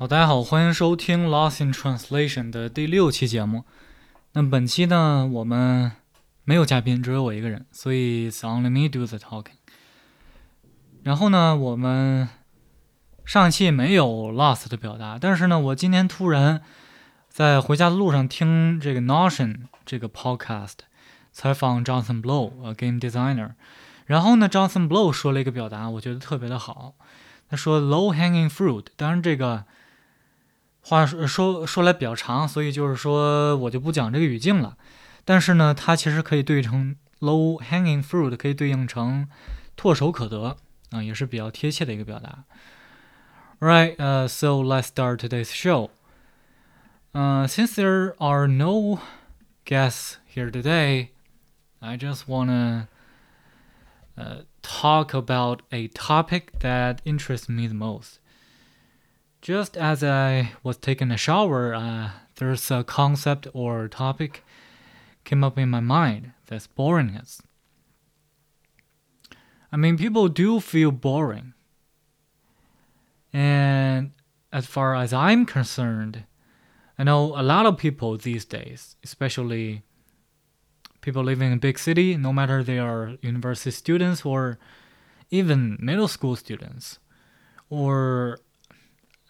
好，大家好，欢迎收听《Lost in Translation》的第六期节目。那本期呢，我们没有嘉宾，只有我一个人，所以 it's only me do the talking。然后呢，我们上一期没有 lost 的表达，但是呢，我今天突然在回家的路上听这个 Notion 这个 podcast 采访 Johnson Blow，呃，game designer。然后呢，Johnson Blow 说了一个表达，我觉得特别的好。他说 low hanging fruit，当然这个。话说说说来比较长，所以就是说我就不讲这个语境了。但是呢，它其实可以对成 low hanging fruit，可以对应成唾手可得啊，也是比较贴切的一个表达。Right, uh, so let's start today's show. Uh, since there are no guests here today, I just wanna uh, talk about a topic that interests me the most. Just as I was taking a shower, uh, there's a concept or topic came up in my mind. That's boringness. I mean, people do feel boring. And as far as I'm concerned, I know a lot of people these days, especially people living in a big city, no matter they are university students or even middle school students, or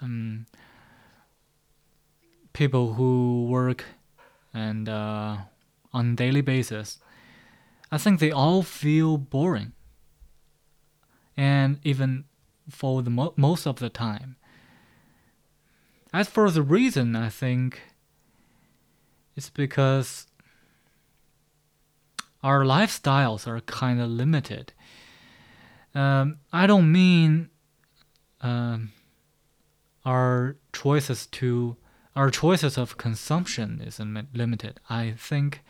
um, people who work and uh, on daily basis, I think they all feel boring. And even for the mo- most of the time. As for the reason, I think it's because our lifestyles are kind of limited. Um, I don't mean um, our choices to our choices of consumption is limited. I think.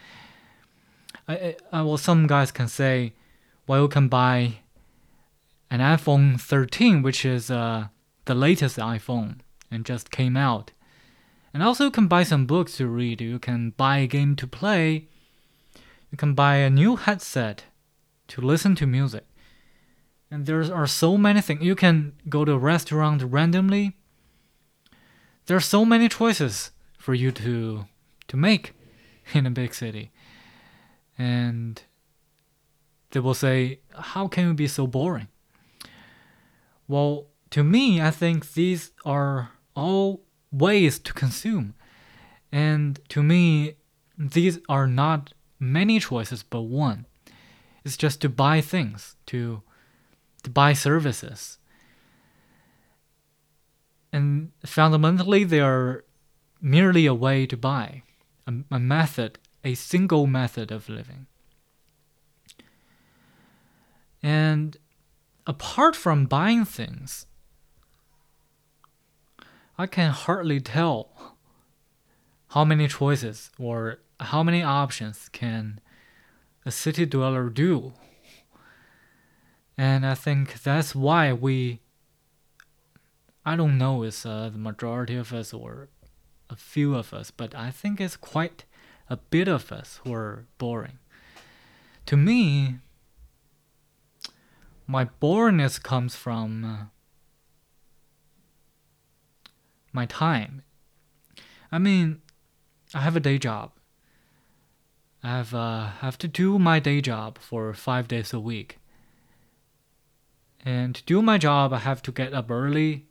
I, I, well, some guys can say, well, you can buy an iPhone 13, which is uh, the latest iPhone and just came out. And also, you can buy some books to read. You can buy a game to play. You can buy a new headset to listen to music. And there are so many things. You can go to a restaurant randomly there are so many choices for you to to make in a big city. And they will say, How can you be so boring? Well, to me, I think these are all ways to consume. And to me, these are not many choices but one. It's just to buy things, to to buy services, and fundamentally they are merely a way to buy, a, a method, a single method of living. And apart from buying things, I can hardly tell how many choices or how many options can a city dweller do. And I think that's why we I don't know if uh, the majority of us or a few of us, but I think it's quite a bit of us who are boring. To me, my boringness comes from uh, my time. I mean, I have a day job. I have uh, have to do my day job for five days a week. And to do my job, I have to get up early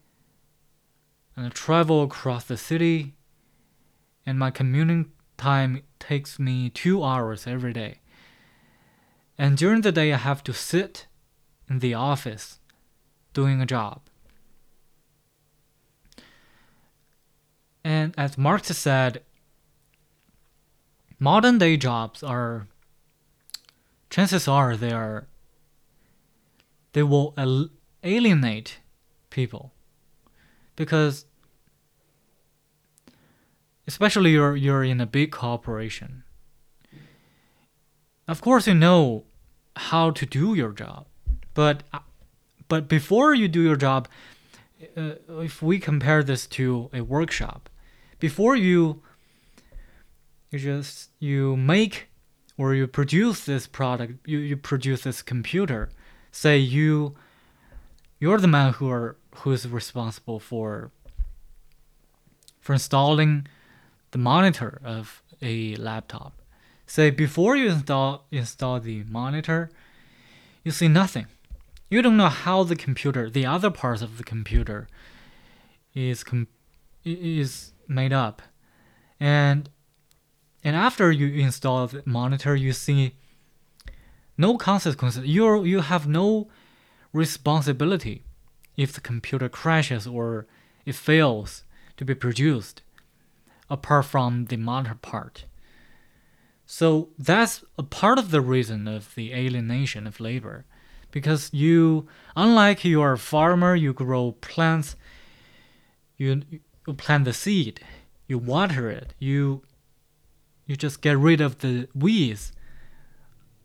and I travel across the city, and my commuting time takes me two hours every day. And during the day, I have to sit in the office doing a job. And as Marx said, modern day jobs are, chances are they are, they will alienate people because especially you're you're in a big corporation. Of course, you know how to do your job, but but before you do your job, uh, if we compare this to a workshop, before you you just you make or you produce this product, you, you produce this computer. Say you you're the man who are who is responsible for for installing the monitor of a laptop. Say before you install install the monitor, you see nothing. You don't know how the computer, the other parts of the computer, is com- is made up, and and after you install the monitor, you see no consequences. You you have no responsibility if the computer crashes or it fails to be produced, apart from the monitor part. So that's a part of the reason of the alienation of labor, because you, unlike you are a farmer, you grow plants, you, you plant the seed, you water it, you you just get rid of the weeds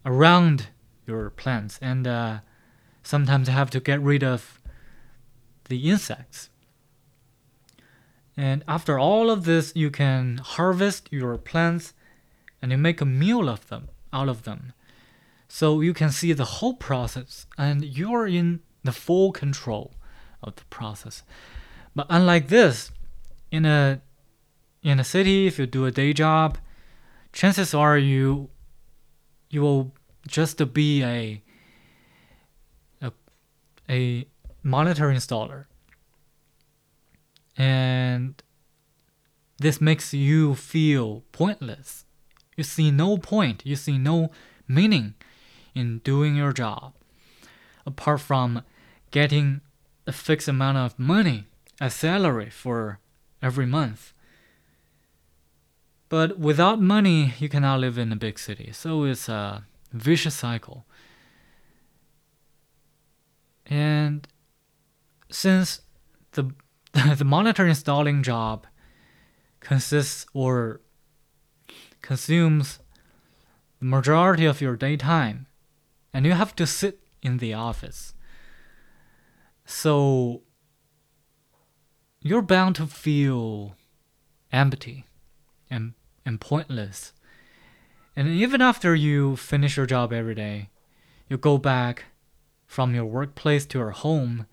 around your plants, and uh, sometimes have to get rid of the insects. And after all of this, you can harvest your plants and you make a meal of them out of them. So you can see the whole process and you're in the full control of the process. But unlike this, in a in a city, if you do a day job, chances are you you will just be a a, a monitor installer. And this makes you feel pointless. You see no point, you see no meaning in doing your job apart from getting a fixed amount of money as salary for every month. But without money, you cannot live in a big city. So it's a vicious cycle. And since the the monitor installing job consists or consumes the majority of your daytime and you have to sit in the office. So you're bound to feel empty and, and pointless. And even after you finish your job every day you go back from your workplace to your home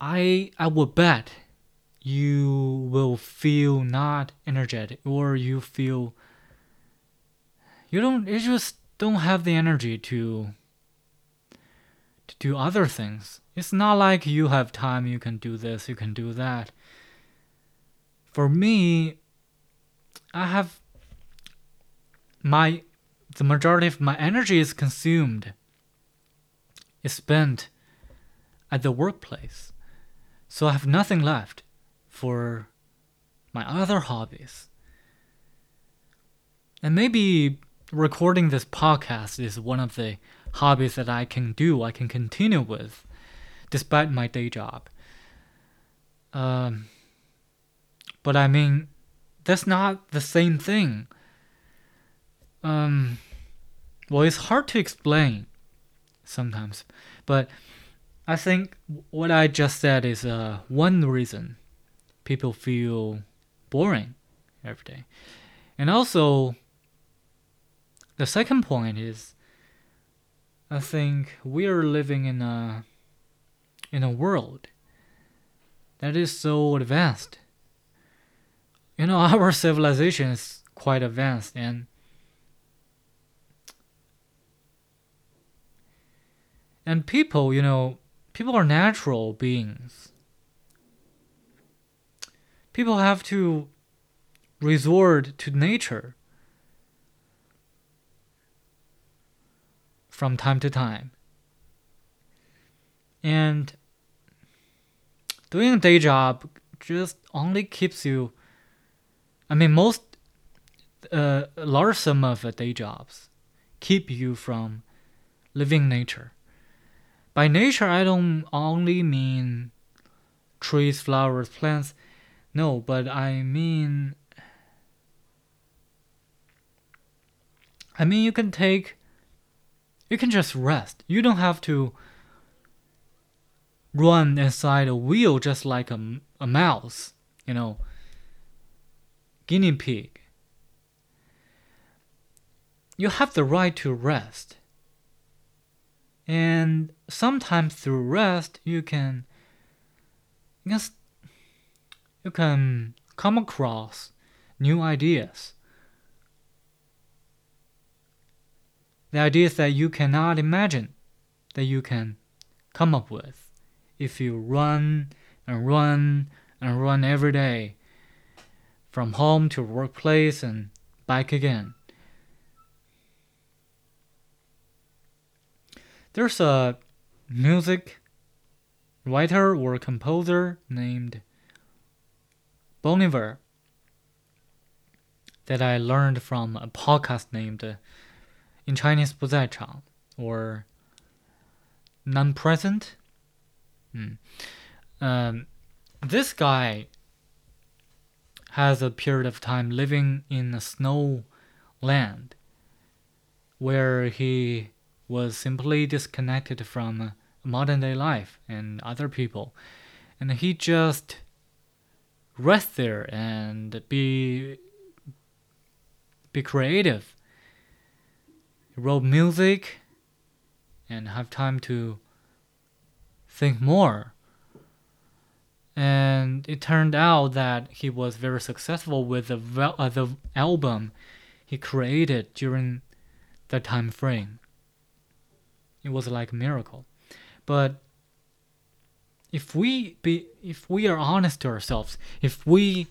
I I would bet you will feel not energetic or you feel you don't you just don't have the energy to to do other things. It's not like you have time you can do this, you can do that. For me, I have my the majority of my energy is consumed is spent at the workplace. So I have nothing left for my other hobbies. And maybe recording this podcast is one of the hobbies that I can do, I can continue with, despite my day job. Um, but I mean, that's not the same thing. Um, well, it's hard to explain sometimes, but I think what I just said is uh, one reason people feel boring every day. And also, the second point is I think we are living in a in a world that is so advanced. You know, our civilization is quite advanced and and people, you know, people are natural beings. People have to resort to nature from time to time. And doing a day job just only keeps you I mean most uh, large sum of day jobs keep you from living nature. By nature, I don't only mean trees, flowers, plants. No, but I mean. I mean, you can take. You can just rest. You don't have to run inside a wheel just like a, a mouse, you know, guinea pig. You have the right to rest. And sometimes through rest, you can, you can you can come across new ideas. The ideas that you cannot imagine that you can come up with if you run and run and run every day from home to workplace and back again. There's a music writer or composer named Bon Iver that I learned from a podcast named in Chinese 不在场 or non-present. Mm. Um, this guy has a period of time living in a snow land where he was simply disconnected from modern day life and other people. And he just rest there and be be creative. He wrote music and have time to think more. And it turned out that he was very successful with the, uh, the album he created during that time frame. It was like a miracle. But if we be if we are honest to ourselves, if we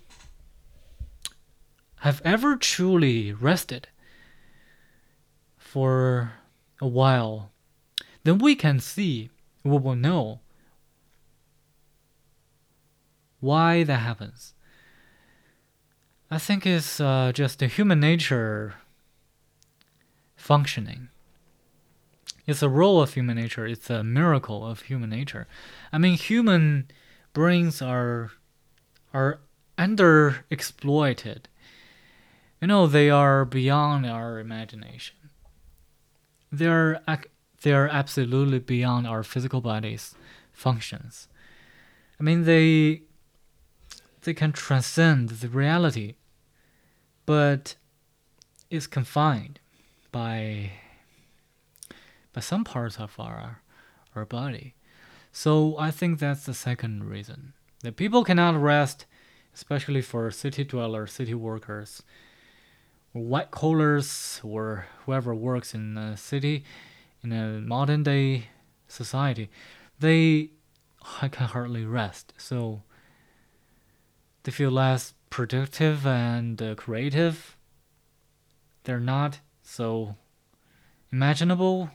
have ever truly rested for a while, then we can see, we will know why that happens. I think it's uh, just the human nature functioning. It's a role of human nature. It's a miracle of human nature. I mean, human brains are are underexploited. You know, they are beyond our imagination. They're they're absolutely beyond our physical bodies functions. I mean, they they can transcend the reality, but it's confined by by some parts of our our body. So I think that's the second reason that people cannot rest, especially for city dwellers, city workers, white collars, or whoever works in a city, in a modern day society. They can hardly rest, so they feel less productive and uh, creative. They're not so imaginable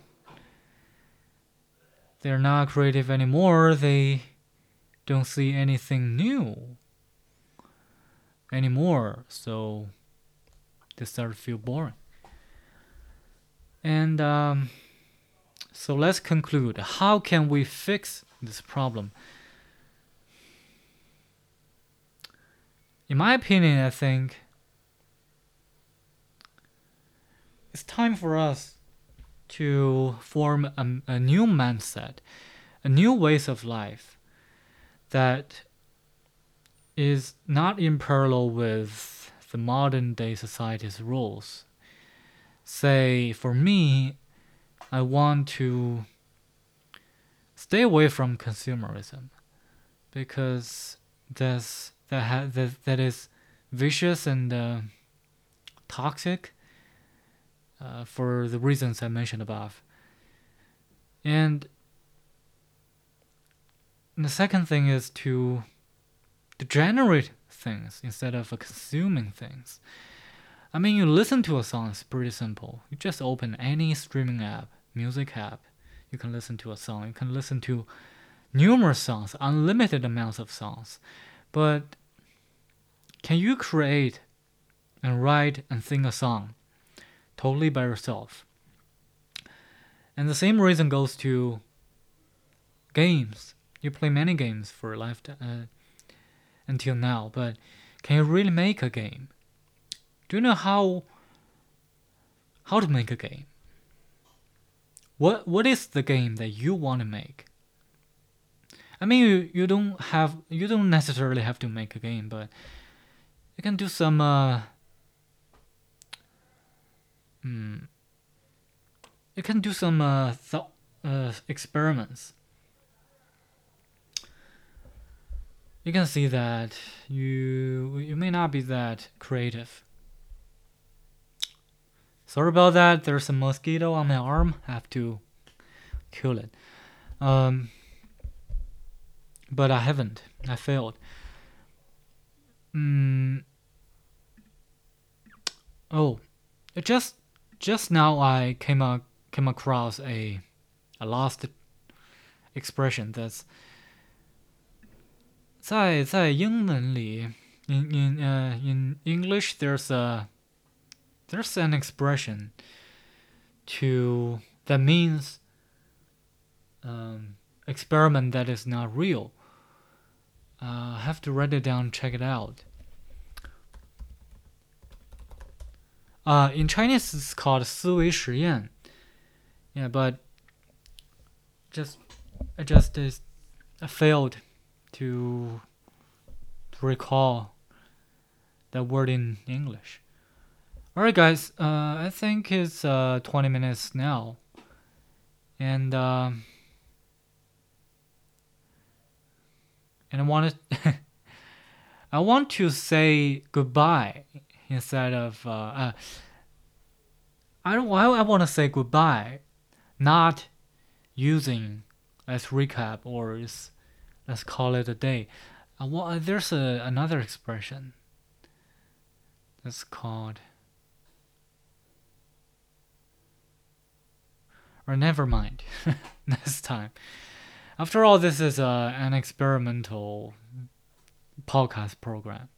they're not creative anymore. They don't see anything new anymore. So they start to feel boring. And um, so let's conclude. How can we fix this problem? In my opinion, I think it's time for us to form a, a new mindset, a new ways of life that is not in parallel with the modern day society's rules. Say, for me, I want to stay away from consumerism because that's, that, ha- that, that is vicious and uh, toxic uh, for the reasons I mentioned above. And the second thing is to, to generate things instead of consuming things. I mean, you listen to a song, it's pretty simple. You just open any streaming app, music app, you can listen to a song. You can listen to numerous songs, unlimited amounts of songs. But can you create and write and sing a song totally by yourself. And the same reason goes to games. You play many games for life uh, until now, but can you really make a game? Do you know how how to make a game? What what is the game that you want to make? I mean, you, you don't have you don't necessarily have to make a game, but you can do some uh, Hmm. You can do some uh, thought uh, experiments. you can see that you you may not be that creative. Sorry about that. There's a mosquito on my arm. I have to kill it. Um, but I haven't. I failed. Mm. Oh, it just just now I came a, came across a a lost expression that's 在在英文里，in in uh in English there's a there's an expression to that means um, experiment that is not real. Uh, I have to write it down, check it out. Uh, in Chinese, it's called 思维实验. Yeah, but just I just is, I failed to, to recall that word in English. Alright, guys, uh, I think it's uh, 20 minutes now. And, uh, and I want to, I want to say goodbye instead of, uh, uh, I don't, I, I want to say goodbye, not using as recap or let's call it a day. I want, there's a, another expression that's called Or never mind. Next time. After all, this is uh, an experimental podcast program.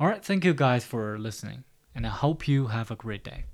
All right, thank you guys for listening, and I hope you have a great day.